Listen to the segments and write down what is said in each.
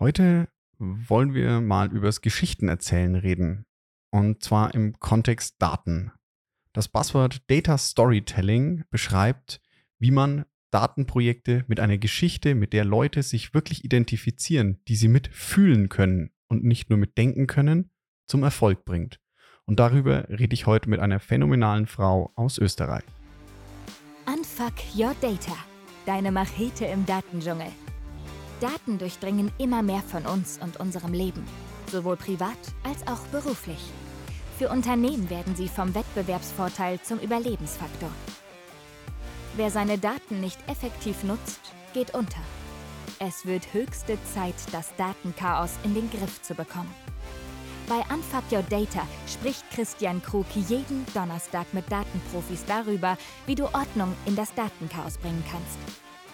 Heute wollen wir mal übers Geschichtenerzählen reden. Und zwar im Kontext Daten. Das Buzzword Data Storytelling beschreibt, wie man Datenprojekte mit einer Geschichte, mit der Leute sich wirklich identifizieren, die sie mitfühlen können und nicht nur mitdenken können, zum Erfolg bringt. Und darüber rede ich heute mit einer phänomenalen Frau aus Österreich. Unfuck Your Data. Deine Machete im Datendschungel. Daten durchdringen immer mehr von uns und unserem Leben, sowohl privat als auch beruflich. Für Unternehmen werden sie vom Wettbewerbsvorteil zum Überlebensfaktor. Wer seine Daten nicht effektiv nutzt, geht unter. Es wird höchste Zeit, das Datenchaos in den Griff zu bekommen. Bei Unfuck Your Data spricht Christian Krug jeden Donnerstag mit Datenprofis darüber, wie du Ordnung in das Datenchaos bringen kannst.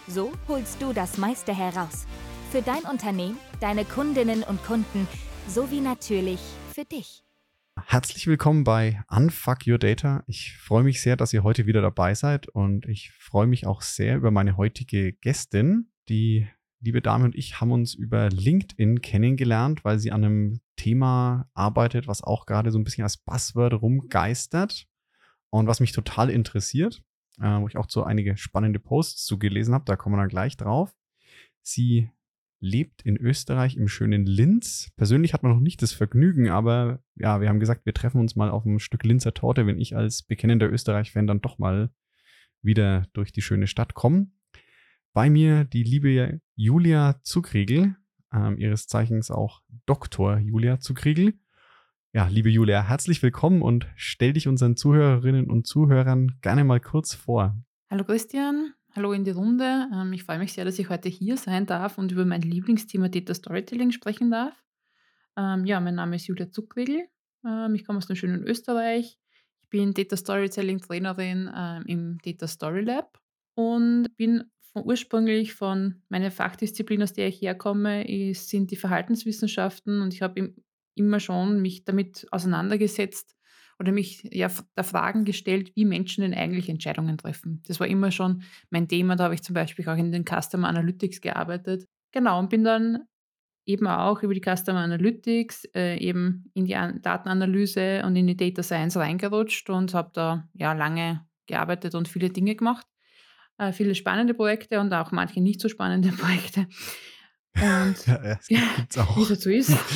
So holst du das meiste heraus. Für dein Unternehmen, deine Kundinnen und Kunden sowie natürlich für dich. Herzlich willkommen bei Unfuck Your Data. Ich freue mich sehr, dass ihr heute wieder dabei seid und ich freue mich auch sehr über meine heutige Gästin. Die liebe Dame und ich haben uns über LinkedIn kennengelernt, weil sie an einem Thema arbeitet, was auch gerade so ein bisschen als Buzzword rumgeistert und was mich total interessiert äh, wo ich auch so einige spannende Posts zugelesen habe. Da kommen wir dann gleich drauf. Sie lebt in Österreich im schönen Linz. Persönlich hat man noch nicht das Vergnügen, aber ja, wir haben gesagt, wir treffen uns mal auf ein Stück Linzer Torte, wenn ich als bekennender Österreich-Fan dann doch mal wieder durch die schöne Stadt komme. Bei mir die liebe Julia Zugriegel, ähm, ihres Zeichens auch Dr. Julia Zugriegel. Ja, liebe Julia, herzlich willkommen und stell dich unseren Zuhörerinnen und Zuhörern gerne mal kurz vor. Hallo Christian, hallo in die Runde. Ähm, ich freue mich sehr, dass ich heute hier sein darf und über mein Lieblingsthema Data Storytelling sprechen darf. Ähm, ja, mein Name ist Julia Zuckwegel. Ähm, ich komme aus dem schönen Österreich. Ich bin Data Storytelling Trainerin im Data Story Lab und bin ursprünglich von meiner Fachdisziplin, aus der ich herkomme, sind die Verhaltenswissenschaften und ich habe im immer schon mich damit auseinandergesetzt oder mich ja der Fragen gestellt, wie Menschen denn eigentlich Entscheidungen treffen. Das war immer schon mein Thema. Da habe ich zum Beispiel auch in den Customer Analytics gearbeitet. Genau, und bin dann eben auch über die Customer Analytics äh, eben in die An Datenanalyse und in die Data Science reingerutscht und habe da ja lange gearbeitet und viele Dinge gemacht. Äh, viele spannende Projekte und auch manche nicht so spannende Projekte. Und ja, ja, ja auch. wie das so ist.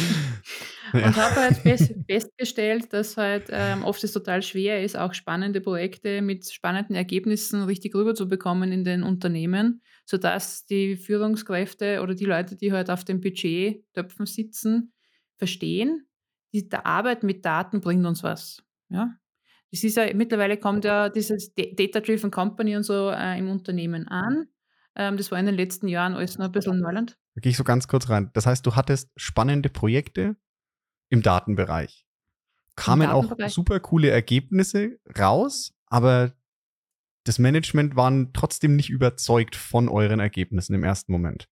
Ja. Und habe halt fest, festgestellt, dass halt ähm, oft es total schwer ist, auch spannende Projekte mit spannenden Ergebnissen richtig rüberzubekommen in den Unternehmen, sodass die Führungskräfte oder die Leute, die halt auf den Budgettöpfen sitzen, verstehen, die, der Arbeit mit Daten bringt uns was. Ja? Das ist ja, mittlerweile kommt ja dieses Data-Driven Company und so äh, im Unternehmen an. Ähm, das war in den letzten Jahren alles noch ein bisschen Neuland. Da gehe ich so ganz kurz rein. Das heißt, du hattest spannende Projekte im Datenbereich. Kamen Im Datenbereich. auch super coole Ergebnisse raus, aber das Management waren trotzdem nicht überzeugt von euren Ergebnissen im ersten Moment.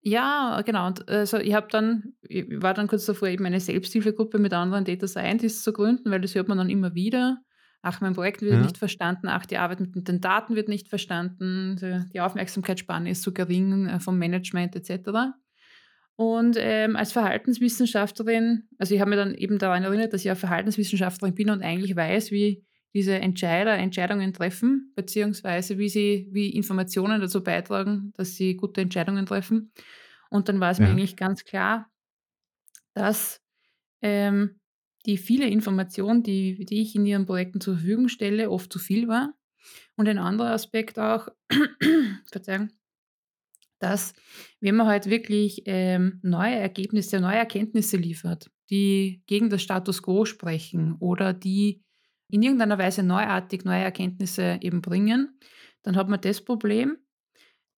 Ja, genau. Und also ich habe dann, ich war dann kurz davor, eben eine Selbsthilfegruppe mit anderen Data Scientists zu gründen, weil das hört man dann immer wieder. Ach, mein Projekt wird ja. nicht verstanden, ach, die Arbeit mit den Daten wird nicht verstanden, die Aufmerksamkeitsspanne ist zu gering äh, vom Management etc. Und ähm, als Verhaltenswissenschaftlerin, also ich habe mir dann eben daran erinnert, dass ich ja Verhaltenswissenschaftlerin bin und eigentlich weiß, wie diese Entscheider Entscheidungen treffen, beziehungsweise wie sie, wie Informationen dazu beitragen, dass sie gute Entscheidungen treffen. Und dann war es ja. mir eigentlich ganz klar, dass ähm, die viele Informationen, die, die ich in ihren Projekten zur Verfügung stelle, oft zu viel war. Und ein anderer Aspekt auch, Verzeihung, dass wenn man halt wirklich ähm, neue Ergebnisse, neue Erkenntnisse liefert, die gegen das Status quo sprechen oder die in irgendeiner Weise neuartig neue Erkenntnisse eben bringen, dann hat man das Problem,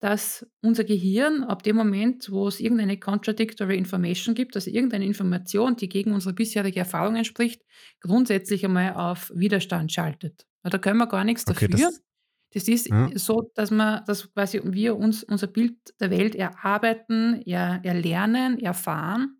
dass unser Gehirn ab dem Moment, wo es irgendeine contradictory information gibt, also irgendeine Information, die gegen unsere bisherige Erfahrung entspricht, grundsätzlich einmal auf Widerstand schaltet. Da können wir gar nichts okay, dafür. Das, das ist ja. so, dass man, dass quasi wir uns unser Bild der Welt erarbeiten, er, erlernen, erfahren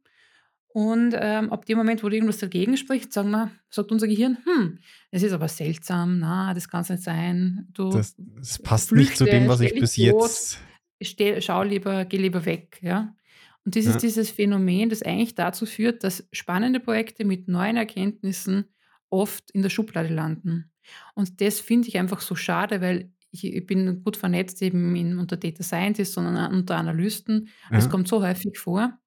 und ähm, ab dem Moment, wo irgendwas dagegen spricht, sagen wir, sagt unser Gehirn, hm, es ist aber seltsam, na, das kann es nicht sein. Du das, das passt flüchte, nicht zu dem, was ich bis jetzt. Steh, schau lieber, geh lieber weg, ja. Und das ja. ist dieses Phänomen, das eigentlich dazu führt, dass spannende Projekte mit neuen Erkenntnissen oft in der Schublade landen. Und das finde ich einfach so schade, weil ich, ich, bin gut vernetzt eben in, unter Data Scientists, sondern unter Analysten. Ja. Es kommt so häufig vor,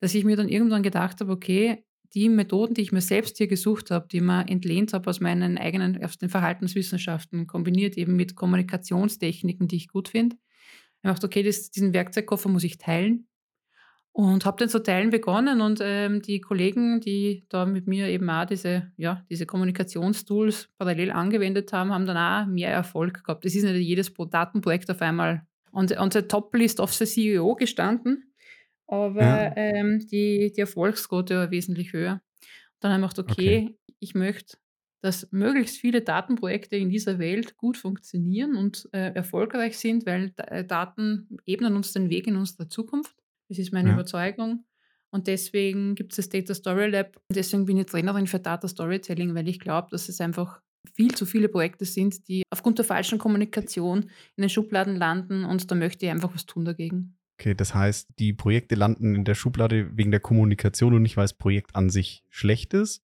dass ich mir dann irgendwann gedacht habe, okay, die Methoden, die ich mir selbst hier gesucht habe, die man entlehnt habe aus meinen eigenen, aus den Verhaltenswissenschaften, kombiniert eben mit Kommunikationstechniken, die ich gut finde. Ich habe gedacht, okay, das, diesen Werkzeugkoffer muss ich teilen und habe den zu teilen begonnen und ähm, die Kollegen, die da mit mir eben auch diese, ja, diese Kommunikationstools parallel angewendet haben, haben dann auch mehr Erfolg gehabt. Es ist nicht jedes Datenprojekt auf einmal on the, on the top list of the CEO gestanden, aber ja. ähm, die, die Erfolgsquote war wesentlich höher. Dann haben wir gedacht, okay, okay, ich möchte, dass möglichst viele Datenprojekte in dieser Welt gut funktionieren und äh, erfolgreich sind, weil äh, Daten ebnen uns den Weg in unsere Zukunft. Das ist meine ja. Überzeugung. Und deswegen gibt es das Data Story Lab. Und deswegen bin ich Trainerin für Data Storytelling, weil ich glaube, dass es einfach viel zu viele Projekte sind, die aufgrund der falschen Kommunikation in den Schubladen landen. Und da möchte ich einfach was tun dagegen. Okay, das heißt, die Projekte landen in der Schublade wegen der Kommunikation und nicht, weil das Projekt an sich schlecht ist.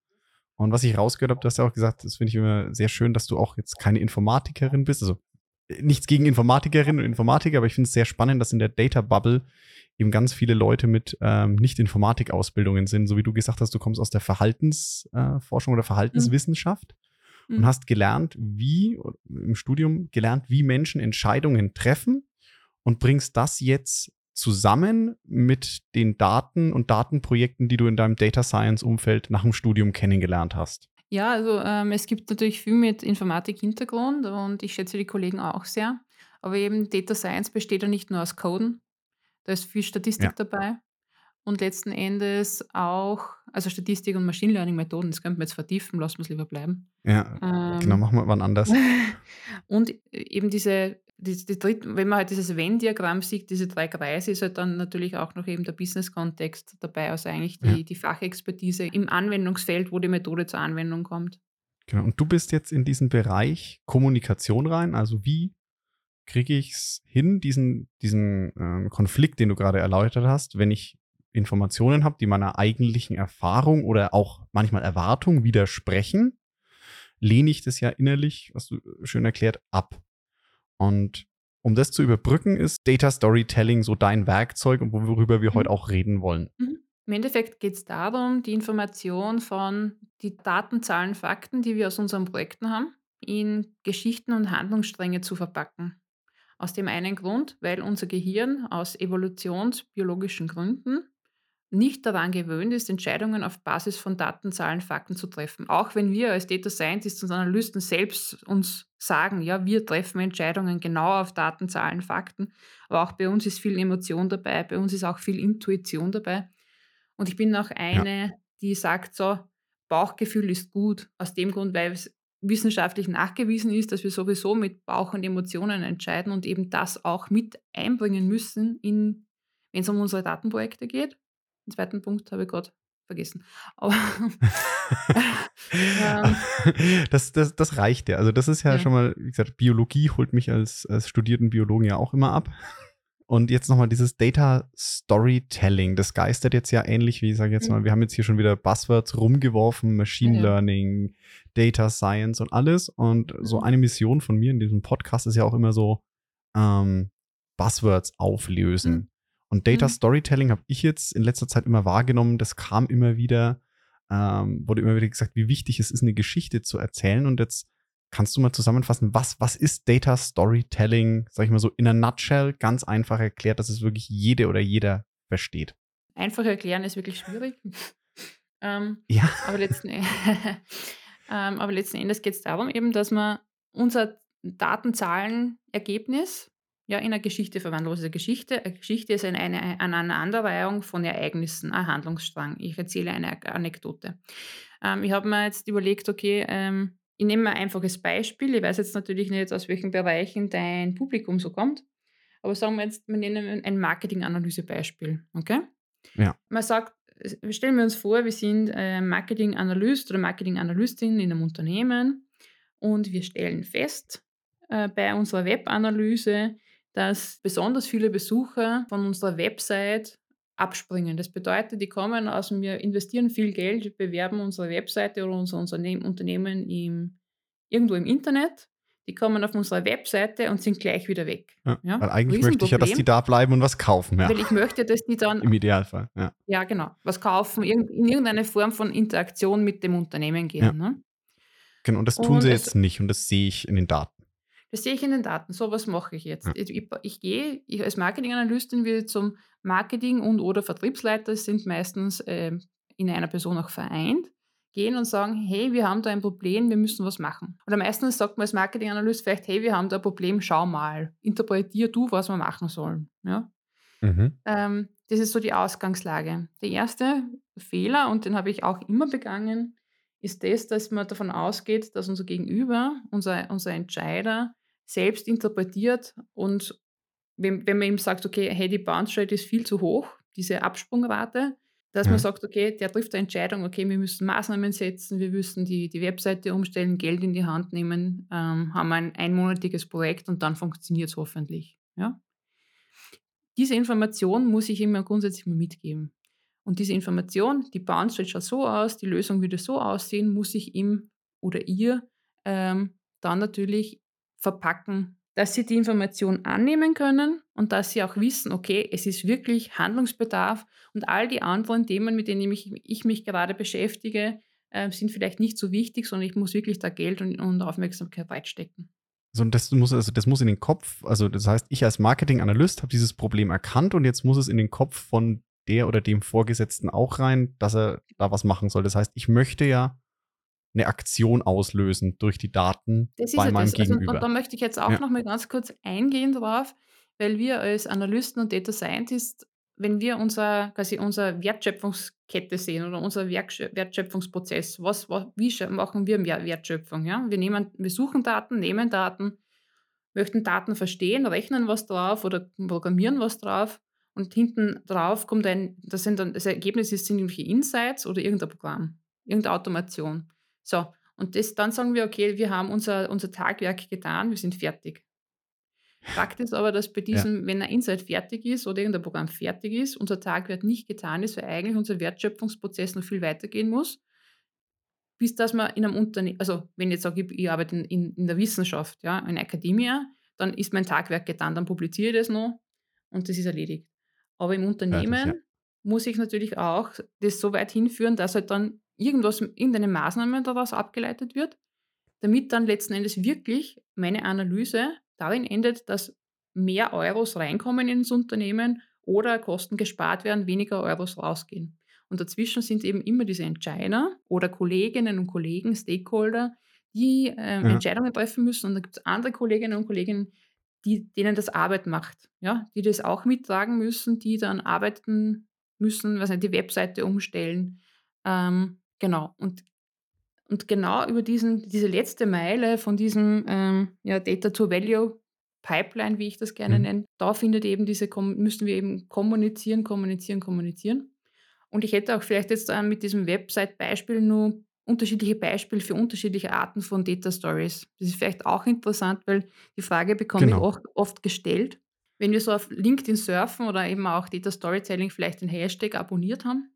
Und was ich rausgehört habe, du hast ja auch gesagt, das finde ich immer sehr schön, dass du auch jetzt keine Informatikerin bist. Also äh, nichts gegen Informatikerinnen und Informatiker, aber ich finde es sehr spannend, dass in der Data Bubble eben ganz viele Leute mit ähm, Nicht-Informatik-Ausbildungen sind, so wie du gesagt hast, du kommst aus der Verhaltensforschung äh, oder Verhaltenswissenschaft mhm. und hast gelernt, wie im Studium gelernt, wie Menschen Entscheidungen treffen und bringst das jetzt zusammen mit den Daten und Datenprojekten, die du in deinem Data Science-Umfeld nach dem Studium kennengelernt hast. Ja, also ähm, es gibt natürlich viel mit Informatik-Hintergrund und ich schätze die Kollegen auch sehr. Aber eben Data Science besteht ja nicht nur aus Coden, da ist viel Statistik Ja. dabei und letzten Endes auch also Statistik und Machine Learning Methoden, das könnten wir jetzt vertiefen, lassen wir es lieber bleiben. Ja, genau, Ähm, machen wir wann anders. und eben diese die die dritten wenn man halt dieses Venn-Diagramm sieht, diese drei Kreise, ist halt dann natürlich auch noch eben der Business-Kontext dabei, also eigentlich Ja. die die Fachexpertise im Anwendungsfeld, wo die Methode zur Anwendung kommt. Genau. Und du bist jetzt in diesen Bereich Kommunikation rein. Also wie kriege ich es hin, diesen, diesen ähm, Konflikt, den du gerade erläutert hast, wenn ich Informationen habe, die meiner eigentlichen Erfahrung oder auch manchmal Erwartung widersprechen, lehne ich das ja innerlich, was du schön erklärt, ab. Und um das zu überbrücken, ist Data Storytelling so dein Werkzeug und worüber wir mhm. heute auch reden wollen. Mhm. Im Endeffekt geht es darum, die Information von die Daten, Zahlen, Fakten, die wir aus unseren Projekten haben, in Geschichten und Handlungsstränge zu verpacken. Aus dem einen Grund, weil unser Gehirn aus evolutionsbiologischen Gründen nicht daran gewöhnt ist, Entscheidungen auf Basis von Daten, Zahlen, Fakten zu treffen. Auch wenn wir als Data Scientists und Analysten selbst uns sagen, ja, wir treffen Entscheidungen genau auf Daten, Zahlen, Fakten, aber auch bei uns ist viel Emotion dabei, bei uns ist auch viel Intuition dabei. Und ich bin auch eine, ja. die sagt so, Bauchgefühl ist gut, aus dem Grund, weil es wissenschaftlich nachgewiesen ist, dass wir sowieso mit Bauch und Emotionen entscheiden und eben das auch mit einbringen müssen, wenn es um unsere Datenprojekte geht. Den zweiten Punkt habe ich gerade vergessen. Aber ähm, das, das, das reicht ja. Also das ist ja, ja, schon mal, wie gesagt, Biologie holt mich als, als studierten Biologen ja auch immer ab. Und jetzt nochmal dieses Data Storytelling, das geistert jetzt ja ähnlich wie, ich sage jetzt mal, mhm. wir haben jetzt hier schon wieder Buzzwords rumgeworfen, Machine ja. Learning, Data Science und alles. Und so mhm. eine Mission von mir in diesem Podcast ist ja auch immer so ähm, Buzzwords auflösen. Mhm. Und Data mhm. Storytelling habe ich jetzt in letzter Zeit immer wahrgenommen, das kam immer wieder, ähm, wurde immer wieder gesagt, wie wichtig es ist, eine Geschichte zu erzählen. Und jetzt Kannst du mal zusammenfassen, was, was ist Data Storytelling, sag ich mal so in a nutshell, ganz einfach erklärt, dass es wirklich jede oder jeder versteht? Einfach erklären ist wirklich schwierig. ähm, ja. Aber letzten, ähm, aber letzten Endes geht es darum, eben, dass man unser Datenzahlenergebnis ja, in eine Geschichte verwandeln. Also eine Geschichte, eine Geschichte ist eine, eine Aneinanderreihung von Ereignissen, ein Handlungsstrang. Ich erzähle eine Anekdote. Ähm, ich habe mir jetzt überlegt, okay, ähm, ich nehme mal ein einfaches Beispiel. Ich weiß jetzt natürlich nicht, aus welchen Bereichen dein Publikum so kommt. Aber sagen wir jetzt, wir nennen ein Marketing-Analyse-Beispiel. Okay? Ja. Man sagt, stellen wir uns vor, wir sind äh, Marketing-Analyst oder Marketing-Analystin in einem Unternehmen und wir stellen fest äh, bei unserer Web-Analyse, dass besonders viele Besucher von unserer Website abspringen. Das bedeutet, die kommen aus dem, wir investieren viel Geld, bewerben unsere Webseite oder unser Unternehmen im, irgendwo im Internet. Die kommen auf unsere Webseite und sind gleich wieder weg. Ja, ja? Weil eigentlich möchte ich ja, dass die da bleiben und was kaufen. Ja. Weil ich möchte, dass die dann. Im Idealfall, ja. Ja, genau. Was kaufen, in irgendeine Form von Interaktion mit dem Unternehmen gehen. Ne? Genau, und das tun und sie jetzt nicht und das sehe ich in den Daten. Das sehe ich in den Daten. So was mache ich jetzt. Ich, ich, gehe, ich als Marketinganalystin wir zum Marketing- und oder Vertriebsleiter, sind meistens äh, in einer Person auch vereint, gehen und sagen, hey, wir haben da ein Problem, wir müssen was machen. Oder meistens sagt man als Marketinganalyst vielleicht, hey, wir haben da ein Problem, schau mal, interpretier du, was wir machen sollen. Ja? Mhm. Ähm, das ist so die Ausgangslage. Der erste Fehler, und den habe ich auch immer begangen, ist das, dass man davon ausgeht, dass unser Gegenüber, unser, unser Entscheider, selbst interpretiert und wenn, wenn man ihm sagt, okay, hey, die Bounce Rate ist viel zu hoch, diese Absprungrate, dass ja. man sagt, okay, der trifft eine Entscheidung, okay, wir müssen Maßnahmen setzen, wir müssen die, die Webseite umstellen, Geld in die Hand nehmen, ähm, haben ein einmonatiges Projekt und dann funktioniert es hoffentlich. Ja? Diese Information muss ich ihm ja grundsätzlich mal mitgeben. Und diese Information, die Bounce Rate schaut so aus, die Lösung würde so aussehen, muss ich ihm oder ihr ähm, dann natürlich verpacken, dass sie die Information annehmen können und dass sie auch wissen, okay, es ist wirklich Handlungsbedarf und all die anderen Themen, mit denen ich, ich mich gerade beschäftige, äh, sind vielleicht nicht so wichtig, sondern ich muss wirklich da Geld und, und Aufmerksamkeit reinstecken. So, das muss, also das muss in den Kopf, also das heißt, ich als Marketing-Analyst habe dieses Problem erkannt und jetzt muss es in den Kopf von der oder dem Vorgesetzten auch rein, dass er da was machen soll. Das heißt, ich möchte ja eine Aktion auslösen durch die Daten das bei ja meinem das. Gegenüber. Also, da möchte ich jetzt auch ja. noch mal ganz kurz eingehen drauf, weil wir als Analysten und Data Scientists, wenn wir unser, quasi unsere Wertschöpfungskette sehen oder unser Wertschöpfungsprozess, was, was, wie machen wir Wertschöpfung? Ja? Wir, nehmen, wir suchen Daten, nehmen Daten, möchten Daten verstehen, rechnen was drauf oder programmieren was drauf und hinten drauf kommt ein, das sind dann, das Ergebnis sind irgendwelche Insights oder irgendein Programm, irgendeine Automation. So, und das, dann sagen wir, okay, wir haben unser, unser Tagwerk getan, wir sind fertig. Fakt ist aber, dass bei diesem, ja. wenn ein Insight fertig ist oder irgendein Programm fertig ist, unser Tagwerk nicht getan ist, weil eigentlich unser Wertschöpfungsprozess noch viel weitergehen muss, bis dass man in einem Unternehmen, also wenn ich jetzt sage, ich, ich arbeite in, in der Wissenschaft, ja, in der Akademie, dann ist mein Tagwerk getan, dann publiziere ich das noch und das ist erledigt. Aber im Unternehmen ja, ja. muss ich natürlich auch das so weit hinführen, dass halt dann irgendwas, irgendeine Maßnahme daraus abgeleitet wird, damit dann letzten Endes wirklich meine Analyse darin endet, dass mehr Euros reinkommen ins Unternehmen oder Kosten gespart werden, weniger Euros rausgehen. Und dazwischen sind eben immer diese Entscheider oder Kolleginnen und Kollegen, Stakeholder, die äh, ja. Entscheidungen treffen müssen. Und dann gibt es andere Kolleginnen und Kollegen, die, denen das Arbeit macht, ja, die das auch mittragen müssen, die dann arbeiten müssen, was nicht, die Webseite umstellen. Ähm, genau. Und, und genau über diesen, diese letzte Meile von diesem ähm, ja, Data to Value Pipeline, wie ich das gerne mhm. nenne, da findet eben diese, müssen wir eben kommunizieren, kommunizieren, kommunizieren. Und ich hätte auch vielleicht jetzt äh, mit diesem Website-Beispiel nur unterschiedliche Beispiele für unterschiedliche Arten von Data Stories. Das ist vielleicht auch interessant, weil die Frage bekomme genau. ich oft, oft gestellt. Wenn wir so auf LinkedIn surfen oder eben auch Data Storytelling vielleicht den Hashtag abonniert haben,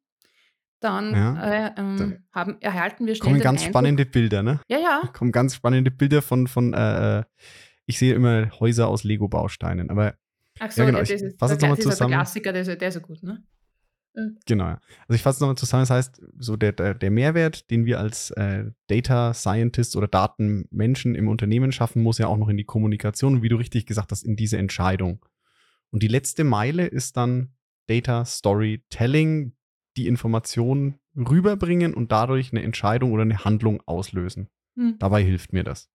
dann, ja, äh, ähm, haben, erhalten wir schnell Kommen ganz Eindruck, spannende Bilder, ne? Ja, ja. Kommen ganz spannende Bilder von, von äh, äh ich sehe immer Häuser aus Lego-Bausteinen, aber Ach so, ja, genau. ja, das ist, der, zusammen. der Klassiker, der ist, der ist so gut, ne? Mhm. Genau. Also ich fasse es nochmal zusammen. Das heißt, so der, der, der Mehrwert, den wir als äh, Data Scientists oder Datenmenschen im Unternehmen schaffen, muss ja auch noch in die Kommunikation und wie du richtig gesagt hast, in diese Entscheidung. Und die letzte Meile ist dann Data Storytelling, die Informationen rüberbringen und dadurch eine Entscheidung oder eine Handlung auslösen. Mhm. Dabei hilft mir das.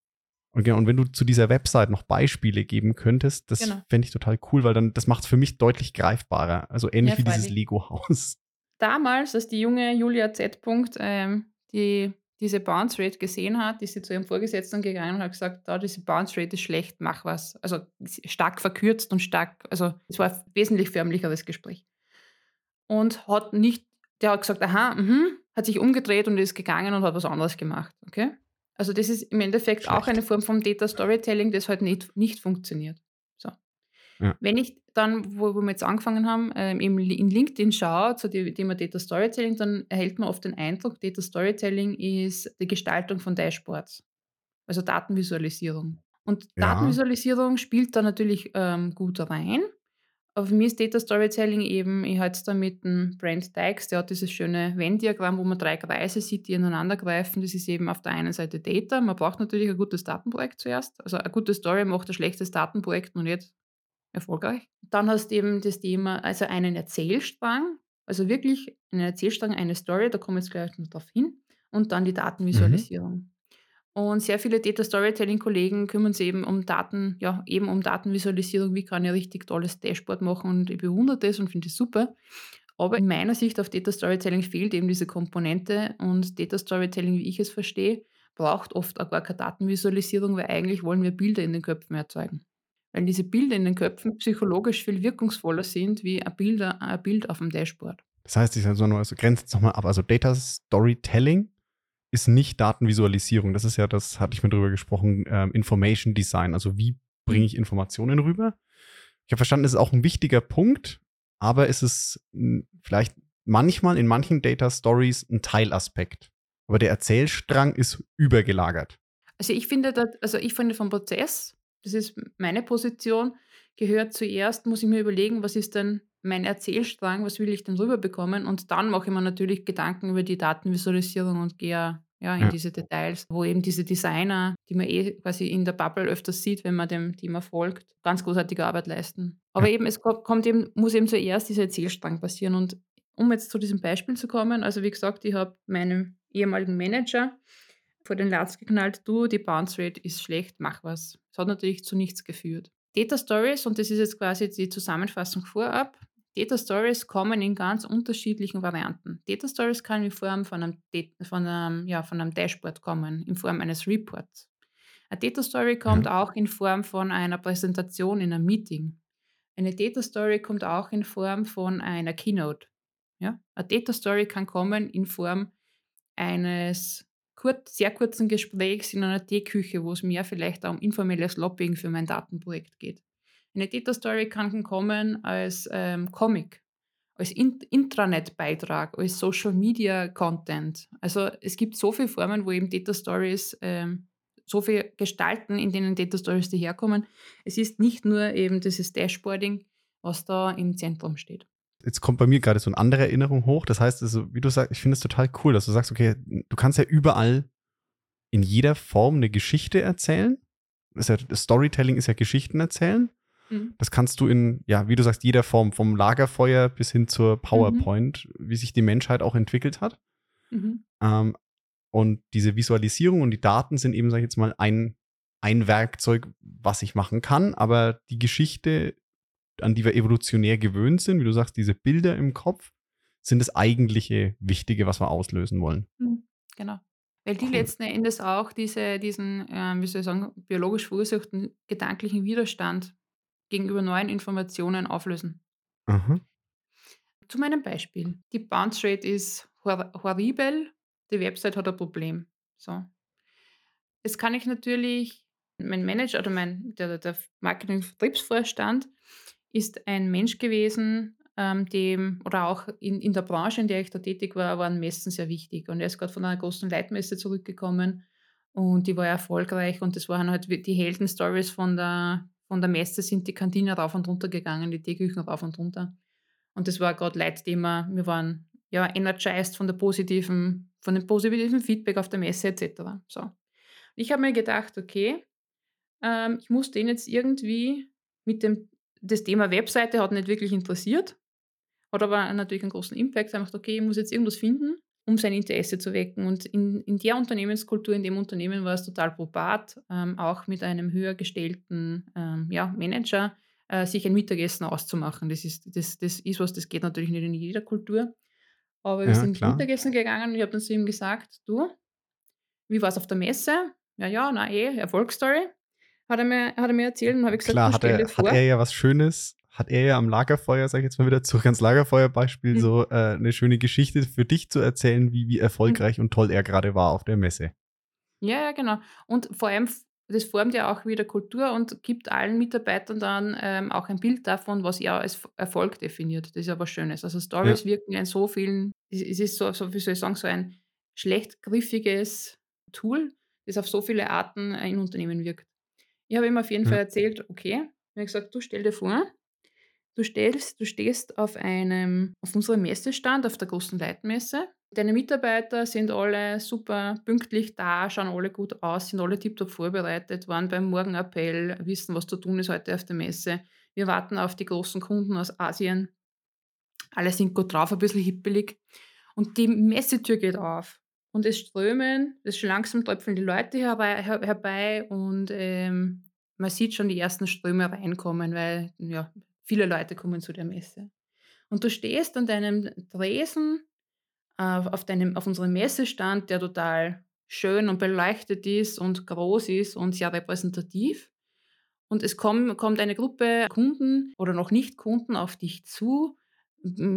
Und, genau, und wenn du zu dieser Website noch Beispiele geben könntest, das genau. fände ich total cool, weil dann das macht es für mich deutlich greifbarer. Also ähnlich ja, wie dieses Lego-Haus. Damals, als die junge Julia Z. Ähm, die diese Bounce Rate gesehen hat, ist sie zu ihrem Vorgesetzten gegangen und hat gesagt, da diese Bounce Rate ist schlecht, mach was. Also stark verkürzt und stark, also es war ein wesentlich förmlicheres Gespräch. Und hat nicht, der hat gesagt, aha, mh, hat sich umgedreht und ist gegangen und hat was anderes gemacht. Okay? Also das ist im Endeffekt Schlecht. auch eine Form von Data Storytelling, das halt nicht, nicht funktioniert. So. Ja. Wenn ich dann, wo, wo wir jetzt angefangen haben, ähm, in LinkedIn schaue zu dem Thema Data Storytelling, dann erhält man oft den Eindruck, Data Storytelling ist die Gestaltung von Dashboards, also Datenvisualisierung. Und Ja. Datenvisualisierung spielt da natürlich ähm, gut rein. Aber für mich ist Data Storytelling eben, ich halte es da mit dem Brent Dykes, der hat dieses schöne Venn-Diagramm, wo man drei Kreise sieht, die ineinander greifen. Das ist eben auf der einen Seite Data. Man braucht natürlich ein gutes Datenprojekt zuerst. Also eine gute Story macht ein schlechtes Datenprojekt noch nicht erfolgreich. Dann hast du eben das Thema, also einen Erzählstrang, also wirklich einen Erzählstrang, eine Story, da komme ich jetzt gleich noch drauf hin. Und dann die Mhm. Und sehr viele Data Storytelling-Kollegen kümmern sich eben um Daten, ja, eben um Datenvisualisierung. Wie kann ich richtig tolles Dashboard machen? Und ich bewundere das und finde es super. Aber in meiner Sicht auf Data Storytelling fehlt eben diese Komponente und Data Storytelling, wie ich es verstehe, braucht oft auch gar keine Datenvisualisierung, weil eigentlich wollen wir Bilder in den Köpfen erzeugen. Weil diese Bilder in den Köpfen psychologisch viel wirkungsvoller sind wie ein, Bilder, ein Bild auf dem Dashboard. Das heißt, ich also nur, also grenzt es nochmal ab. Also Data Storytelling ist nicht Datenvisualisierung. Das ist ja, das hatte ich mir drüber gesprochen, ähm, Information Design. Also wie bringe ich Informationen rüber? Ich habe verstanden, es ist auch ein wichtiger Punkt, aber es ist vielleicht manchmal in manchen Data Stories ein Teilaspekt. Aber der Erzählstrang ist übergelagert. Also ich finde, dass, also ich finde vom Prozess, das ist meine Position, gehört zuerst, muss ich mir überlegen, was ist denn mein Erzählstrang, was will ich denn rüberbekommen? Und dann mache ich mir natürlich Gedanken über die Datenvisualisierung und gehe ja, in Ja. diese Details, wo eben diese Designer, die man eh quasi in der Bubble öfters sieht, wenn man dem Thema folgt, ganz großartige Arbeit leisten. Aber Ja. eben, es ko- kommt eben, muss eben zuerst dieser Erzählstrang passieren. Und um jetzt zu diesem Beispiel zu kommen, also wie gesagt, ich habe meinem ehemaligen Manager vor den Latz geknallt, du, die Bounce Rate ist schlecht, mach was. Das hat natürlich zu nichts geführt. Data Stories, und das ist jetzt quasi die Zusammenfassung vorab, Data Stories kommen in ganz unterschiedlichen Varianten. Data Stories kann in Form von einem, von einem, ja, von einem Dashboard kommen, in Form eines Reports. Eine Data Story kommt auch in Form von einer Präsentation in einem Meeting. Eine Data Story kommt auch in Form von einer Keynote. Ja? Eine Data Story kann kommen in Form eines kurz, sehr kurzen Gesprächs in einer Teeküche, wo es mehr vielleicht auch um informelles Lobbying für mein Datenprojekt geht. Eine Data Story kann kommen als ähm, Comic, als In Intranet-Beitrag, als Social Media Content. Also es gibt so viele Formen, wo eben Data Stories ähm, so viel gestalten, in denen Data Stories daherkommen. Es ist nicht nur eben dieses Dashboarding, was da im Zentrum steht. Jetzt kommt bei mir gerade so eine andere Erinnerung hoch. Das heißt, also, wie du sagst, ich finde es total cool, dass du sagst, okay, du kannst ja überall in jeder Form eine Geschichte erzählen. Ist ja, Storytelling ist ja Geschichten erzählen. Mhm. Das kannst du in, ja, wie du sagst, jeder Form, vom Lagerfeuer bis hin zur PowerPoint, wie sich die Menschheit auch entwickelt hat. Mhm. Ähm, und diese Visualisierung und die Daten sind eben, sag ich jetzt mal, ein, ein Werkzeug, was ich machen kann. Aber die Geschichte, an die wir evolutionär gewöhnt sind, wie du sagst, diese Bilder im Kopf, sind das eigentliche Wichtige, was wir auslösen wollen. Mhm. Genau. Weil die letzten Endes auch diese, diesen, ähm, wie soll ich sagen, biologisch verursachten gedanklichen Widerstand gegenüber neuen Informationen auflösen. Aha. Zu meinem Beispiel. Die Bounce Rate ist hor horribel, die Website hat ein Problem. So. Jetzt kann ich natürlich, mein Manager oder mein, der, der Marketing-Vertriebsvorstand ist ein Mensch gewesen, ähm, dem, oder auch in, in der Branche, in der ich da tätig war, waren Messen sehr wichtig. Und er ist gerade von einer großen Leitmesse zurückgekommen und die war erfolgreich und das waren halt die Heldenstories von der, von der Messe, sind die Kantine rauf und runter gegangen, die Teeküchen rauf und runter. Und das war gerade Leitthema. Wir waren ja energized von der positiven, von dem positiven Feedback auf der Messe etc. So. Ich habe mir gedacht, okay, ähm, ich muss den jetzt irgendwie mit dem, das Thema Webseite hat nicht wirklich interessiert, hat aber natürlich einen großen Impact. Ich habe gedacht, okay, ich muss jetzt irgendwas finden, um sein Interesse zu wecken. Und in, in der Unternehmenskultur, in dem Unternehmen war es total probat, ähm, auch mit einem höher gestellten ähm, ja, Manager äh, sich ein Mittagessen auszumachen. Das ist, das, das ist was, das geht natürlich nicht in jeder Kultur. Aber wir Ja, sind klar. Mittagessen gegangen und ich habe dann zu ihm gesagt, du, wie war es auf der Messe? Ja, ja, na eh, Erfolgsstory. Hat er mir, hat er mir erzählt und habe ich gesagt, Klar, hat er, hat er ja was Schönes, hat er ja am Lagerfeuer, sag ich jetzt mal wieder zurück ans Lagerfeuerbeispiel, Mhm. so äh, eine schöne Geschichte für dich zu erzählen, wie, wie erfolgreich und toll er gerade war auf der Messe. Ja, ja, genau. Und vor allem das formt ja auch wieder Kultur und gibt allen Mitarbeitern dann ähm, auch ein Bild davon, was er als Erfolg definiert. Das ist ja was Schönes. Also Stories Ja. wirken in so vielen, es es ist so, so, wie soll ich sagen, so ein schlecht griffiges Tool, das auf so viele Arten äh, in Unternehmen wirkt. Ich habe ihm auf jeden Fall Ja. erzählt, okay, ich habe gesagt, du stell dir vor, du stellst, du stehst auf einem, auf unserem Messestand, auf der großen Leitmesse. Deine Mitarbeiter sind alle super pünktlich da, schauen alle gut aus, sind alle tiptop vorbereitet, waren beim Morgenappell, wissen, was zu tun ist heute auf der Messe. Wir warten auf die großen Kunden aus Asien. Alle sind gut drauf, ein bisschen hippelig. Und die Messetür geht auf. Und es strömen, es schon langsam tröpfeln die Leute herbei, her, herbei und ähm, man sieht schon die ersten Ströme reinkommen, weil ja, viele Leute kommen zu der Messe. Und du stehst an deinem Tresen äh, auf, deinem, auf unserem Messestand, der total schön und beleuchtet ist und groß ist und sehr repräsentativ. Und es kommt, kommt eine Gruppe Kunden oder noch nicht Kunden auf dich zu.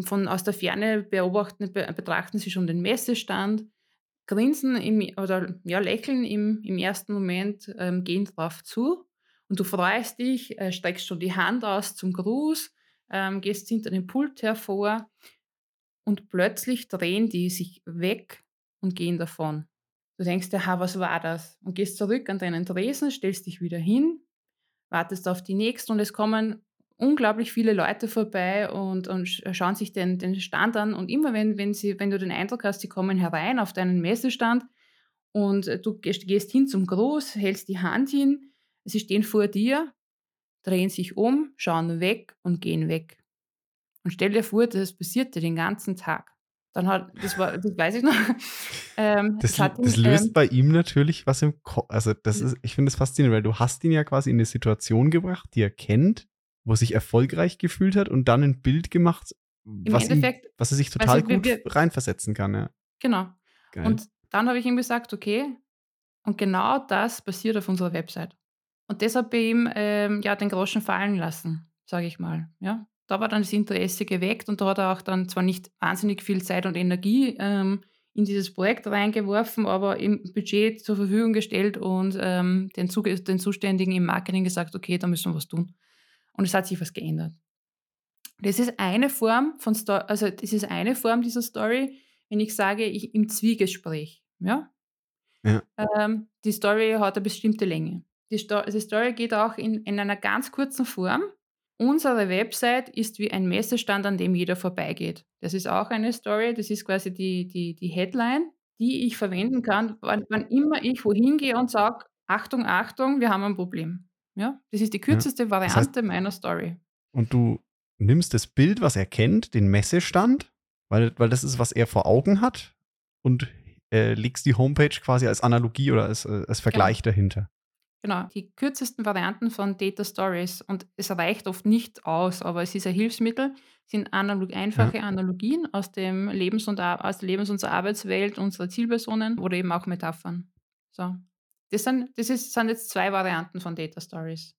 Von aus der Ferne beobachten, be, betrachten sie schon den Messestand, grinsen im, oder ja, lächeln im, im ersten Moment, ähm, gehen drauf zu. Und du freust dich, äh, streckst schon die Hand aus zum Gruß, ähm, gehst hinter dem Pult hervor und plötzlich drehen die sich weg und gehen davon. Du denkst dir, ha, was war das? Und gehst zurück an deinen Tresen, stellst dich wieder hin, wartest auf die nächsten und es kommen unglaublich viele Leute vorbei und, und sch- schauen sich den, den Stand an. Und immer wenn, wenn, sie, wenn du den Eindruck hast, sie kommen herein auf deinen Messestand und äh, du gehst, gehst hin zum Gruß, hältst die Hand hin, sie stehen vor dir, drehen sich um, schauen weg und gehen weg. Und stell dir vor, das passierte den ganzen Tag. Dann hat, das war, das weiß ich noch. Ähm, Das, hat das ihn, löst ähm, bei ihm natürlich was im Kopf. Also, das ist, ich finde es faszinierend, weil du hast ihn ja quasi in eine Situation gebracht, die er kennt, wo er sich erfolgreich gefühlt hat und dann ein Bild gemacht, was, ihm, was er sich total also gut wir, reinversetzen kann. Ja. genau. Geil. Und dann habe ich ihm gesagt, okay, und genau das passiert auf unserer Website. Und deshalb bei ihm ähm, ja, den Groschen fallen lassen, sage ich mal. Ja? Da war dann das Interesse geweckt und da hat er auch dann zwar nicht wahnsinnig viel Zeit und Energie ähm, in dieses Projekt reingeworfen, aber im Budget zur Verfügung gestellt und ähm, den, den Zuständigen im Marketing gesagt, okay, da müssen wir was tun. Und es hat sich was geändert. Das ist eine Form von Sto also das ist eine Form dieser Story, wenn ich sage, ich im Zwiegespräch. Ja? Ja. Ähm, die Story hat eine bestimmte Länge. Die, Sto die Story geht auch in, in einer ganz kurzen Form. Unsere Website ist wie ein Messestand, an dem jeder vorbeigeht. Das ist auch eine Story, das ist quasi die, die, die Headline, die ich verwenden kann, wann, wann immer ich wohin gehe und sage, Achtung, Achtung, wir haben ein Problem. Ja? Das ist die Ja. kürzeste Das heißt, Variante meiner Story. und du nimmst das Bild, was er kennt, den Messestand, weil, weil das ist, was er vor Augen hat, und äh, legst die Homepage quasi als Analogie oder als, äh, als Genau. Vergleich dahinter. Genau, die kürzesten Varianten von Data Stories. Und es reicht oft nicht aus, aber es ist ein Hilfsmittel, sind analog, Ja. einfache Analogien aus, dem Lebens und, aus der Lebens- und Arbeitswelt unserer Zielpersonen oder eben auch Metaphern. So. Das, sind, das ist, sind jetzt zwei Varianten von Data Stories.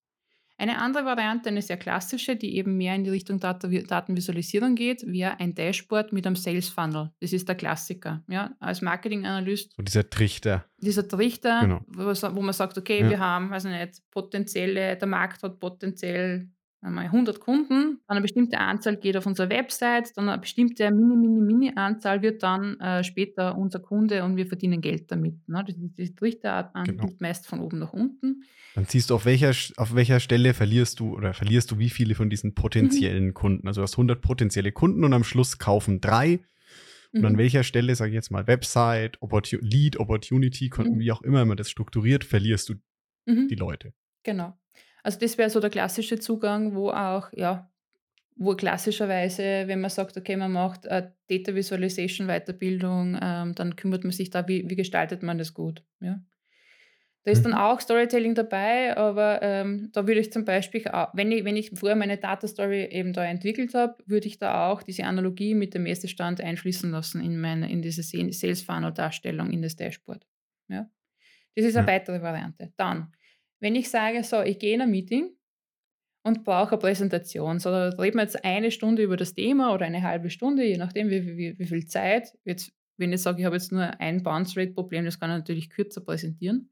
Eine andere Variante, eine sehr klassische, die eben mehr in die Richtung Data Datenvisualisierung geht, wäre ein Dashboard mit einem Sales Funnel. Das ist der Klassiker. Ja? Als Marketing-Analyst So dieser Trichter. dieser Trichter, Genau. wo, wo man sagt, okay, Ja. wir haben, also nicht, potenzielle, der Markt hat potenziell einmal 100 Kunden, dann eine bestimmte Anzahl geht auf unsere Website, dann eine bestimmte mini, mini, mini Anzahl wird dann äh, später unser Kunde und wir verdienen Geld damit. Ne? Das ist die Trichterart, Genau. geht meist von oben nach unten. Dann siehst du, auf welcher, auf welcher Stelle verlierst du oder verlierst du wie viele von diesen Mhm. potenziellen Kunden. Also du hast 100 potenzielle Kunden und am Schluss kaufen drei. Und an Mhm. welcher Stelle, sage ich jetzt mal, Website, Opportu Lead, Opportunity, Mhm. wie auch immer man das strukturiert, verlierst du Mhm. die Leute. Genau. Also das wäre so der klassische Zugang, wo auch, ja, wo klassischerweise, wenn man sagt, okay, man macht äh, Data Visualization Weiterbildung, ähm, dann kümmert man sich da, wie, wie gestaltet man das gut. Ja? Da ist dann Mhm. auch Storytelling dabei, aber ähm, da würde ich zum Beispiel, auch, wenn ich, wenn ich vorher meine Data Story eben da entwickelt habe, würde ich da auch diese Analogie mit dem Messestand einfließen lassen in, meine, in diese Se- Sales Funnel Darstellung in das Dashboard. Ja? Das ist eine weitere Variante. Dann, wenn ich sage, so, ich gehe in ein Meeting und brauche eine Präsentation, so, da reden wir jetzt eine Stunde über das Thema oder eine halbe Stunde, je nachdem, wie, wie, wie viel Zeit. Jetzt, wenn ich sage, ich habe jetzt nur ein Bounce Rate Problem, das kann ich natürlich kürzer präsentieren.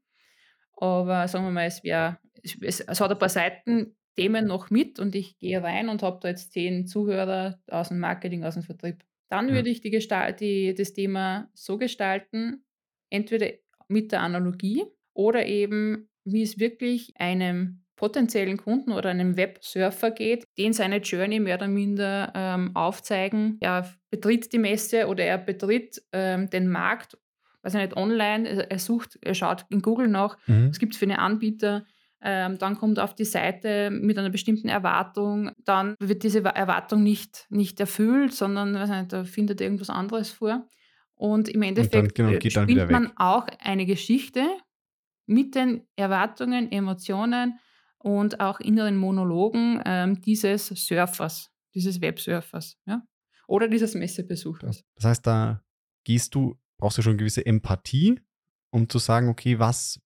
Aber sagen wir mal, es wäre, es, es hat ein paar Seiten, Themen noch mit und ich gehe rein und habe da jetzt zehn Zuhörer aus dem Marketing, aus dem Vertrieb. Dann Ja. würde ich die Gestalt, die, das Thema so gestalten, entweder mit der Analogie oder eben, wie es wirklich einem potenziellen Kunden oder einem Websurfer geht, den seine Journey mehr oder minder ähm, aufzeigen. Er betritt die Messe oder er betritt ähm, den Markt, weiß ich nicht, online, er, sucht, er schaut in Google nach, Mhm. was gibt es für einen Anbieter, ähm, dann kommt er auf die Seite mit einer bestimmten Erwartung, dann wird diese Wa- Erwartung nicht, nicht erfüllt, sondern weiß nicht, da findet irgendwas anderes vor. Und im Endeffekt genau, äh, geht dann spinnt wieder man weg. auch eine Geschichte mit den Erwartungen, Emotionen und auch inneren Monologen ähm, dieses Surfers, dieses Websurfers, ja? Oder dieses Messebesuchers. Das heißt, da gehst du, brauchst du schon gewisse Empathie, um zu sagen, okay, was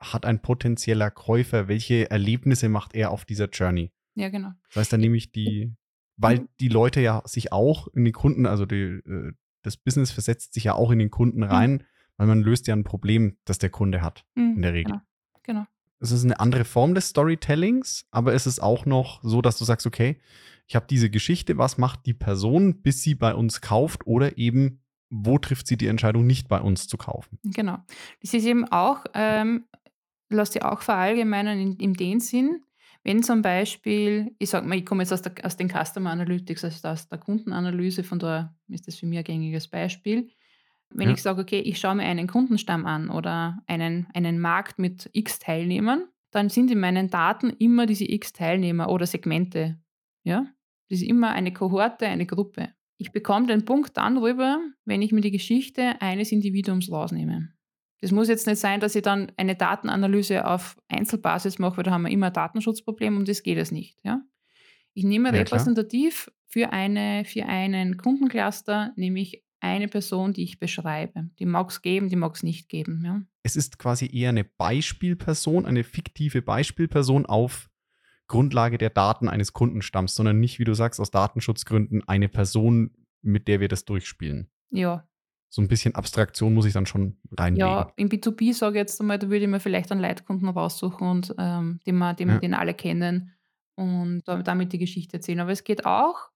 hat ein potenzieller Käufer, welche Erlebnisse macht er auf dieser Journey? Ja, genau. Das heißt, dann nehme ich die, weil Mhm. die Leute ja sich auch in den Kunden, also die, äh, das Business versetzt sich ja auch in den Kunden rein, weil man löst ja ein Problem, das der Kunde hat, Mhm, in der Regel. Genau. genau. Es ist eine andere Form des Storytellings, aber es ist auch noch so, dass du sagst, okay, ich habe diese Geschichte, was macht die Person, bis sie bei uns kauft oder eben, wo trifft sie die Entscheidung, nicht bei uns zu kaufen? Genau. Das ist eben auch, ähm, lass dich auch verallgemeinern in, in dem Sinn, wenn zum Beispiel, ich sag mal, ich komme jetzt aus, der, aus den Customer Analytics, also aus der Kundenanalyse, von daher ist das für mich ein gängiges Beispiel. Wenn Ja. ich sage, okay, ich schaue mir einen Kundenstamm an oder einen, einen Markt mit x Teilnehmern, dann sind in meinen Daten immer diese x Teilnehmer oder Segmente. Ja? Das ist immer eine Kohorte, eine Gruppe. Ich bekomme den Punkt dann rüber, wenn ich mir die Geschichte eines Individuums rausnehme. Das muss jetzt nicht sein, dass ich dann eine Datenanalyse auf Einzelbasis mache, weil da haben wir immer ein Datenschutzproblem und das geht es nicht. Ja? Ich nehme Ja, klar. repräsentativ für, eine, für einen Kundencluster, nehme ich eine Person, die ich beschreibe. Die mag es geben, die mag es nicht geben. Ja? Es ist quasi eher eine Beispielperson, eine fiktive Beispielperson auf Grundlage der Daten eines Kundenstamms, sondern nicht, wie du sagst, aus Datenschutzgründen eine Person, mit der wir das durchspielen. Ja, So ein bisschen Abstraktion muss ich dann schon reinlegen. ja, im B2B sage ich jetzt einmal, da würde ich mir vielleicht einen Leitkunden raussuchen und ähm, den, wir, den, Ja. den alle kennen und da- damit die Geschichte erzählen. Aber es geht auch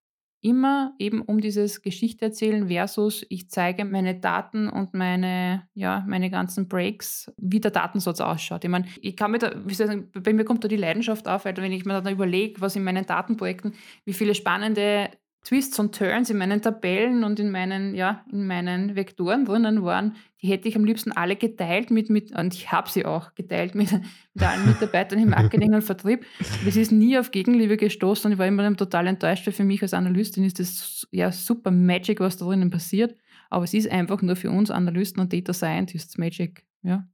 immer eben um dieses Geschichte erzählen versus ich zeige meine Daten und meine, ja, meine ganzen Breaks, wie der Datensatz ausschaut. Ich meine, ich kann mir da, sagen, bei mir kommt da die Leidenschaft auf, weil wenn ich mir dann überlege, was in meinen Datenprojekten, wie viele spannende Twists und Turns in meinen Tabellen und in meinen, ja, in meinen Vektoren drinnen waren, die hätte ich am liebsten alle geteilt mit, mit und ich habe sie auch geteilt mit, mit allen Mitarbeitern im Marketing und Vertrieb. Das ist nie auf Gegenliebe gestoßen und ich war immer total enttäuscht, weil für mich als Analystin ist das ja super Magic, was da drinnen passiert. Aber es ist einfach nur für uns Analysten und Data Scientists Magic. Ja.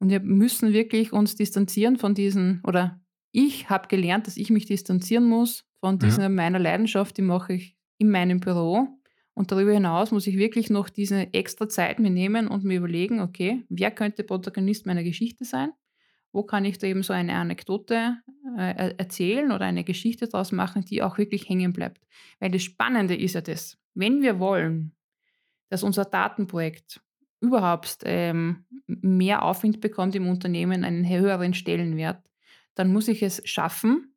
Und wir müssen wirklich uns distanzieren von diesen, oder ich habe gelernt, dass ich mich distanzieren muss von Ja. dieser meiner Leidenschaft, die mache ich in meinem Büro. Und darüber hinaus muss ich wirklich noch diese extra Zeit mir nehmen und mir überlegen, okay, wer könnte Protagonist meiner Geschichte sein? Wo kann ich da eben so eine Anekdote äh, er- erzählen oder eine Geschichte daraus machen, die auch wirklich hängen bleibt? Weil das Spannende ist ja das, wenn wir wollen, dass unser Datenprojekt überhaupt ähm, mehr Aufwind bekommt im Unternehmen, einen höheren Stellenwert, dann muss ich es schaffen,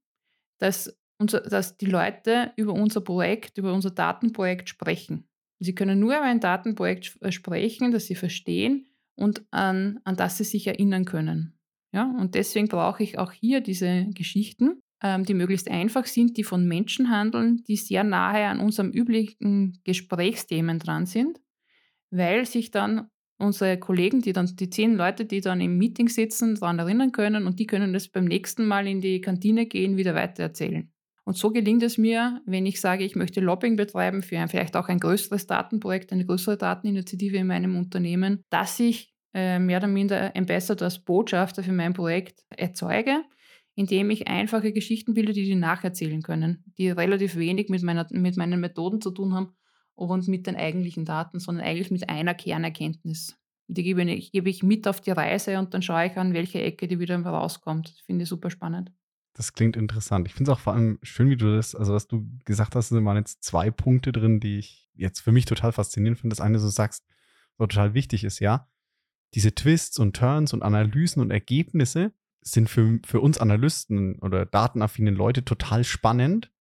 dass, dass die Leute über unser Projekt, über unser Datenprojekt sprechen. Sie können nur über ein Datenprojekt äh, sprechen, das sie verstehen und an, an das sie sich erinnern können. Ja? Und deswegen brauche ich auch hier diese Geschichten, ähm, die möglichst einfach sind, die von Menschen handeln, die sehr nahe an unserem üblichen Gesprächsthemen dran sind, weil sich dann unsere Kollegen, die dann, die zehn Leute, die dann im Meeting sitzen, daran erinnern können und die können das beim nächsten Mal in die Kantine gehen, wieder weitererzählen. Und so gelingt es mir, wenn ich sage, ich möchte Lobbying betreiben für ein, vielleicht auch ein größeres Datenprojekt, eine größere Dateninitiative in meinem Unternehmen, dass ich äh, mehr oder minder Ambassadors, Botschafter für mein Projekt erzeuge, indem ich einfache Geschichten bilde, die die nacherzählen können, die relativ wenig mit, meiner, mit meinen Methoden zu tun haben und mit den eigentlichen Daten, sondern eigentlich mit einer Kernerkenntnis. Die gebe ich, gebe ich mit auf die Reise und dann schaue ich an, welche Ecke die wieder rauskommt. Das finde ich super spannend. Das klingt interessant. Ich finde es auch vor allem schön, wie du das, also was du gesagt hast, sind waren jetzt zwei Punkte drin, die ich jetzt für mich total faszinierend finde. Das eine, so sagst, was total wichtig ist, ja. diese Twists und Turns und Analysen und Ergebnisse sind für, für uns Analysten oder datenaffinen Leute total spannend,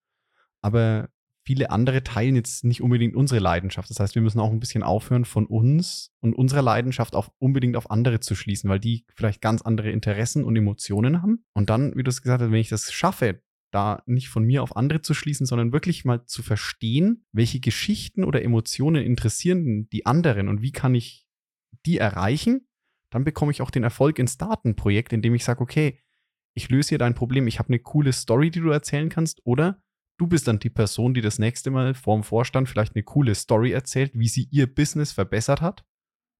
aber viele andere teilen jetzt nicht unbedingt unsere Leidenschaft. Das heißt, wir müssen auch ein bisschen aufhören, von uns und unserer Leidenschaft auf, unbedingt auf andere zu schließen, weil die vielleicht ganz andere Interessen und Emotionen haben. Und dann, wie du es gesagt hast, wenn ich das schaffe, da nicht von mir auf andere zu schließen, sondern wirklich mal zu verstehen, welche Geschichten oder Emotionen interessieren die anderen und wie kann ich die erreichen, dann bekomme ich auch den Erfolg ins Datenprojekt, indem ich sage, okay, ich löse hier dein Problem, ich habe eine coole Story, die du erzählen kannst, oder du bist dann die Person, die das nächste Mal vorm Vorstand vielleicht eine coole Story erzählt, wie sie ihr Business verbessert hat,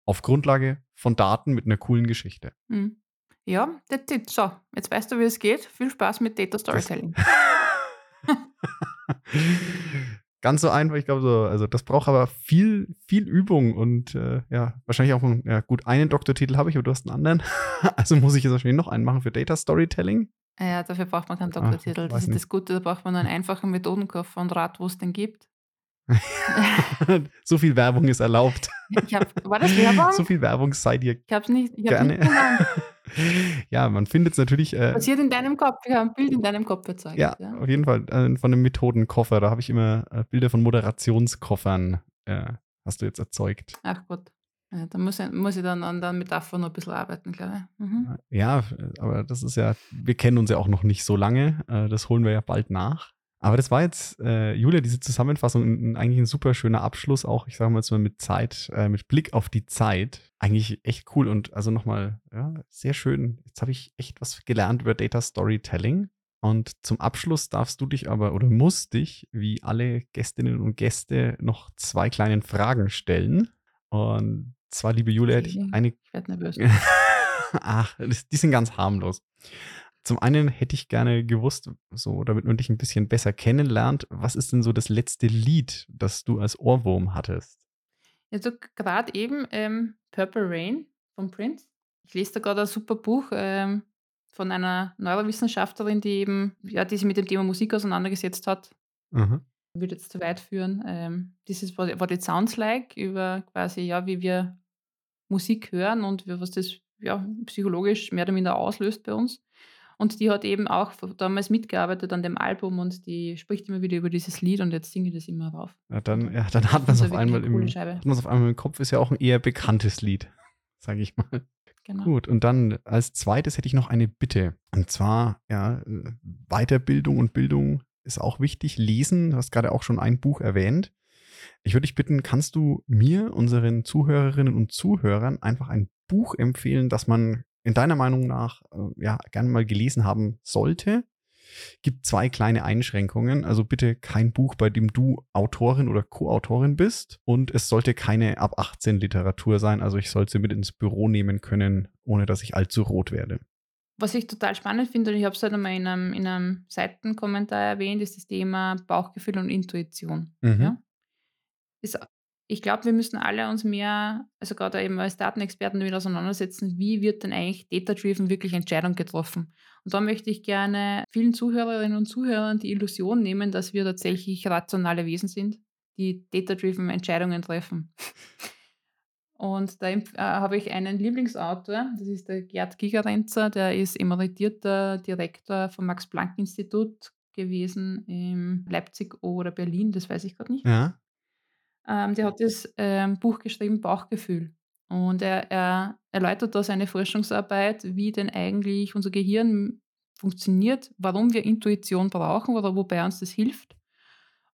auf Grundlage von Daten mit einer coolen Geschichte. Mhm. Ja, that's it. So, jetzt weißt du, wie es geht. Viel Spaß mit Data Storytelling. Ganz so einfach, ich glaube so, also das braucht aber viel, viel Übung und äh, ja, wahrscheinlich auch, ja gut, einen Doktortitel habe ich, aber du hast einen anderen. also muss ich jetzt wahrscheinlich noch einen machen für Data Storytelling. Ja, dafür braucht man keinen ah, Doktortitel. Ach, das ist nicht. das Gute, da braucht man einen einfachen Methodenkoffer und Rat, wo es den gibt. so viel Werbung ist erlaubt. Ich hab, war das Werbung? So viel Werbung seid ihr. Ich hab's nicht. Ich gerne. Nicht ja, man findet es natürlich. Äh, Passiert in deinem Kopf. Ich habe ein Bild in deinem Kopf erzeugt. Ja, ja. auf jeden Fall. Äh, von einem Methodenkoffer. Da habe ich immer äh, Bilder von Moderationskoffern. Äh, hast du jetzt erzeugt. Ach Gott. Ja, da muss ich, muss ich dann an der Metapher noch ein bisschen arbeiten, glaube ich. Mhm. Ja, aber das ist ja, wir kennen uns ja auch noch nicht so lange. Äh, das holen wir ja bald nach. Aber das war jetzt, äh, Julia, diese Zusammenfassung, eigentlich ein super schöner Abschluss, auch ich sage mal so mit Zeit, äh, mit Blick auf die Zeit. Eigentlich echt cool und also nochmal, ja, sehr schön. Jetzt habe ich echt was gelernt über Data Storytelling. Und zum Abschluss darfst du dich aber oder musst dich, wie alle Gästinnen und Gäste, noch zwei kleinen Fragen stellen. Und zwar, liebe Julia, hätte ich eine. Ich werde nervös. Ach, die sind ganz harmlos. Zum einen hätte ich gerne gewusst, so damit man dich ein bisschen besser kennenlernt, was ist denn so das letzte Lied, das du als Ohrwurm hattest? Also gerade eben ähm, Purple Rain von Prince. Ich lese da gerade ein super Buch ähm, von einer Neurowissenschaftlerin, die eben, ja, die sich mit dem Thema Musik auseinandergesetzt hat. Mhm. Würde jetzt zu weit führen. Ähm, this is what, what it sounds like, über quasi, ja, wie wir Musik hören und was das ja, psychologisch mehr oder minder auslöst bei uns. Und die hat eben auch damals mitgearbeitet an dem Album und die spricht immer wieder über dieses Lied und jetzt singe ich das immer rauf. Ja, dann, ja, dann hat man es auf, einmal im, auf einmal im Kopf, ist ja auch ein eher bekanntes Lied, sage ich mal. Genau. Gut, und dann als zweites hätte ich noch eine Bitte. Und zwar, ja, Weiterbildung und Bildung ist auch wichtig. Lesen, du hast gerade auch schon ein Buch erwähnt. Ich würde dich bitten, kannst du mir, unseren Zuhörerinnen und Zuhörern, einfach ein Buch empfehlen, das man in deiner Meinung nach äh, ja gerne mal gelesen haben sollte. Gibt zwei kleine Einschränkungen. Also bitte kein Buch, bei dem du Autorin oder Co-Autorin bist. Und es sollte keine ab 18 Literatur sein. Also ich sollte sie mit ins Büro nehmen können, ohne dass ich allzu rot werde. Was ich total spannend finde, und ich habe es halt einmal in einem, in einem Seitenkommentar erwähnt, ist das Thema Bauchgefühl und Intuition. Mhm. Ja? Ist ich glaube, wir müssen alle uns mehr, also gerade eben als Datenexperten damit auseinandersetzen, wie wird denn eigentlich Data-Driven wirklich Entscheidung getroffen? Und da möchte ich gerne vielen Zuhörerinnen und Zuhörern die Illusion nehmen, dass wir tatsächlich rationale Wesen sind, die Data-Driven Entscheidungen treffen. Und da äh, habe ich einen Lieblingsautor, das ist der Gerd Gigerenzer, der ist emeritierter Direktor vom Max-Planck-Institut gewesen in Leipzig oder Berlin, das weiß ich gerade nicht. Ja. Ähm, der hat das ähm, Buch geschrieben, Bauchgefühl. Und er, er erläutert da seine Forschungsarbeit, wie denn eigentlich unser Gehirn funktioniert, warum wir Intuition brauchen oder wobei uns das hilft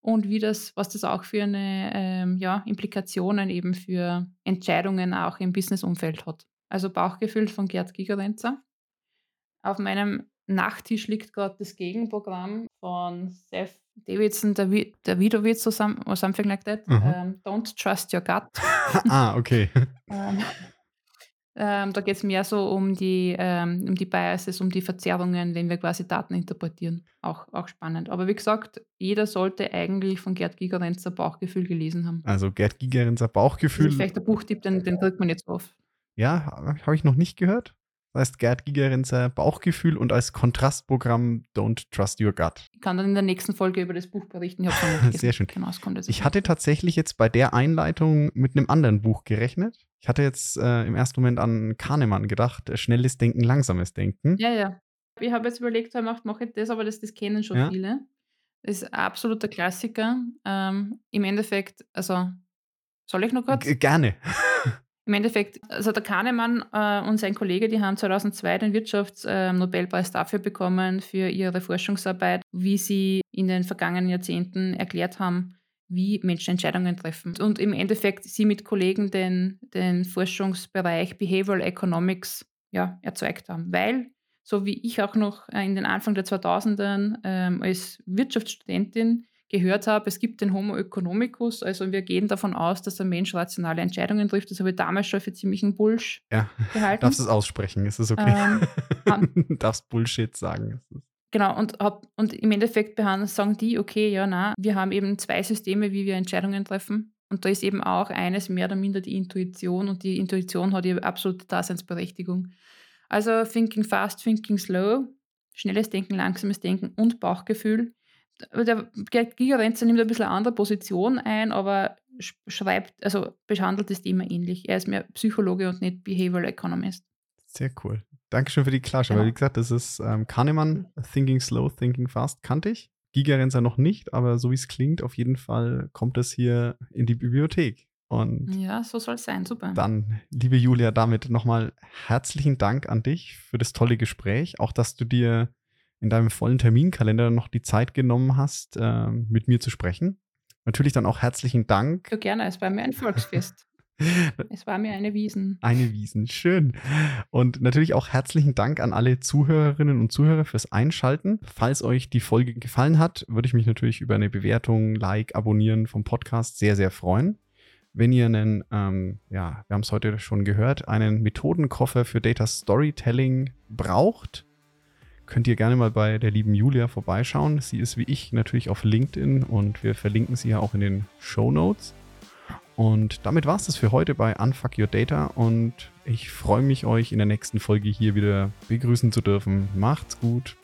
und wie das, was das auch für eine ähm, ja, Implikationen eben für Entscheidungen auch im Businessumfeld hat. Also Bauchgefühl von Gerd Gigerenzer. Auf meinem Nachttisch liegt gerade das Gegenprogramm von Seth Davidson, Davidowitz or, some, or something like that. Mhm. Um, ähm, don't trust your gut. ah, okay. um, ähm, da geht es mehr so um die, ähm, um die Biases, um die Verzerrungen, wenn wir quasi Daten interpretieren. Auch, auch spannend. Aber wie gesagt, jeder sollte eigentlich von Gerd Gigerenzer Bauchgefühl gelesen haben. Also Gerd Gigerenzer Bauchgefühl. Vielleicht der Buchtipp, den, den drückt man jetzt auf. Ja, habe ich noch nicht gehört. Das heißt Gerd Gigerenzer Bauchgefühl und als Kontrastprogramm Don't Trust Your Gut. Ich kann dann in der nächsten Folge über das Buch berichten. Ich Sehr schön. Genau, ich hatte tatsächlich jetzt bei der Einleitung mit einem anderen Buch gerechnet. Ich hatte jetzt äh, im ersten Moment an Kahnemann gedacht, schnelles Denken, langsames Denken. Ja, ja. Ich habe jetzt überlegt, mache mach ich das, aber das, das kennen schon ja. viele. Das ist ein absoluter Klassiker. Ähm, Im Endeffekt, also soll ich noch kurz? G gerne. Im Endeffekt, also der Kahnemann äh, und sein Kollege, die haben 2002 den Wirtschaftsnobelpreis äh, dafür bekommen, für ihre Forschungsarbeit, wie sie in den vergangenen Jahrzehnten erklärt haben, wie Menschen Entscheidungen treffen. Und im Endeffekt sie mit Kollegen den, den Forschungsbereich Behavioral Economics ja, erzeugt haben. Weil, so wie ich auch noch äh, in den Anfang der 2000ern ähm, als Wirtschaftsstudentin gehört habe, es gibt den Homo economicus, also wir gehen davon aus, dass der Mensch rationale Entscheidungen trifft. Das habe ich damals schon für ziemlichen Bullsh ja. gehalten. Darfst du es aussprechen, ist es okay? Ähm, Darfst Bullshit sagen. Genau, und, hab, und im Endeffekt sagen die, okay, ja, na, wir haben eben zwei Systeme, wie wir Entscheidungen treffen. Und da ist eben auch eines mehr oder minder die Intuition und die Intuition hat ihre absolute Daseinsberechtigung. Also Thinking Fast, Thinking Slow, schnelles Denken, langsames Denken und Bauchgefühl der Gigerenzer nimmt ein bisschen eine andere Position ein, aber schreibt, also behandelt das Thema ähnlich. Er ist mehr Psychologe und nicht Behavioral Economist. Sehr cool. Dankeschön für die Klarstellung. Genau. Wie gesagt, das ist ähm, Kahnemann, Thinking Slow, Thinking Fast, kannte ich. Gigerenzer noch nicht, aber so wie es klingt, auf jeden Fall kommt es hier in die Bibliothek. Und ja, so soll es sein, super. Dann, liebe Julia, damit nochmal herzlichen Dank an dich für das tolle Gespräch. Auch, dass du dir in deinem vollen Terminkalender noch die Zeit genommen hast, äh, mit mir zu sprechen. Natürlich dann auch herzlichen Dank. So gerne, es war mir ein Volksfest. es war mir eine Wiesen. Eine Wiesen, schön. Und natürlich auch herzlichen Dank an alle Zuhörerinnen und Zuhörer fürs Einschalten. Falls euch die Folge gefallen hat, würde ich mich natürlich über eine Bewertung, Like, Abonnieren vom Podcast sehr, sehr freuen. Wenn ihr einen, ähm, ja, wir haben es heute schon gehört, einen Methodenkoffer für Data Storytelling braucht, könnt ihr gerne mal bei der lieben Julia vorbeischauen. Sie ist wie ich natürlich auf LinkedIn und wir verlinken sie ja auch in den Show Notes. Und damit war es das für heute bei Unfuck Your Data und ich freue mich, euch in der nächsten Folge hier wieder begrüßen zu dürfen. Macht's gut.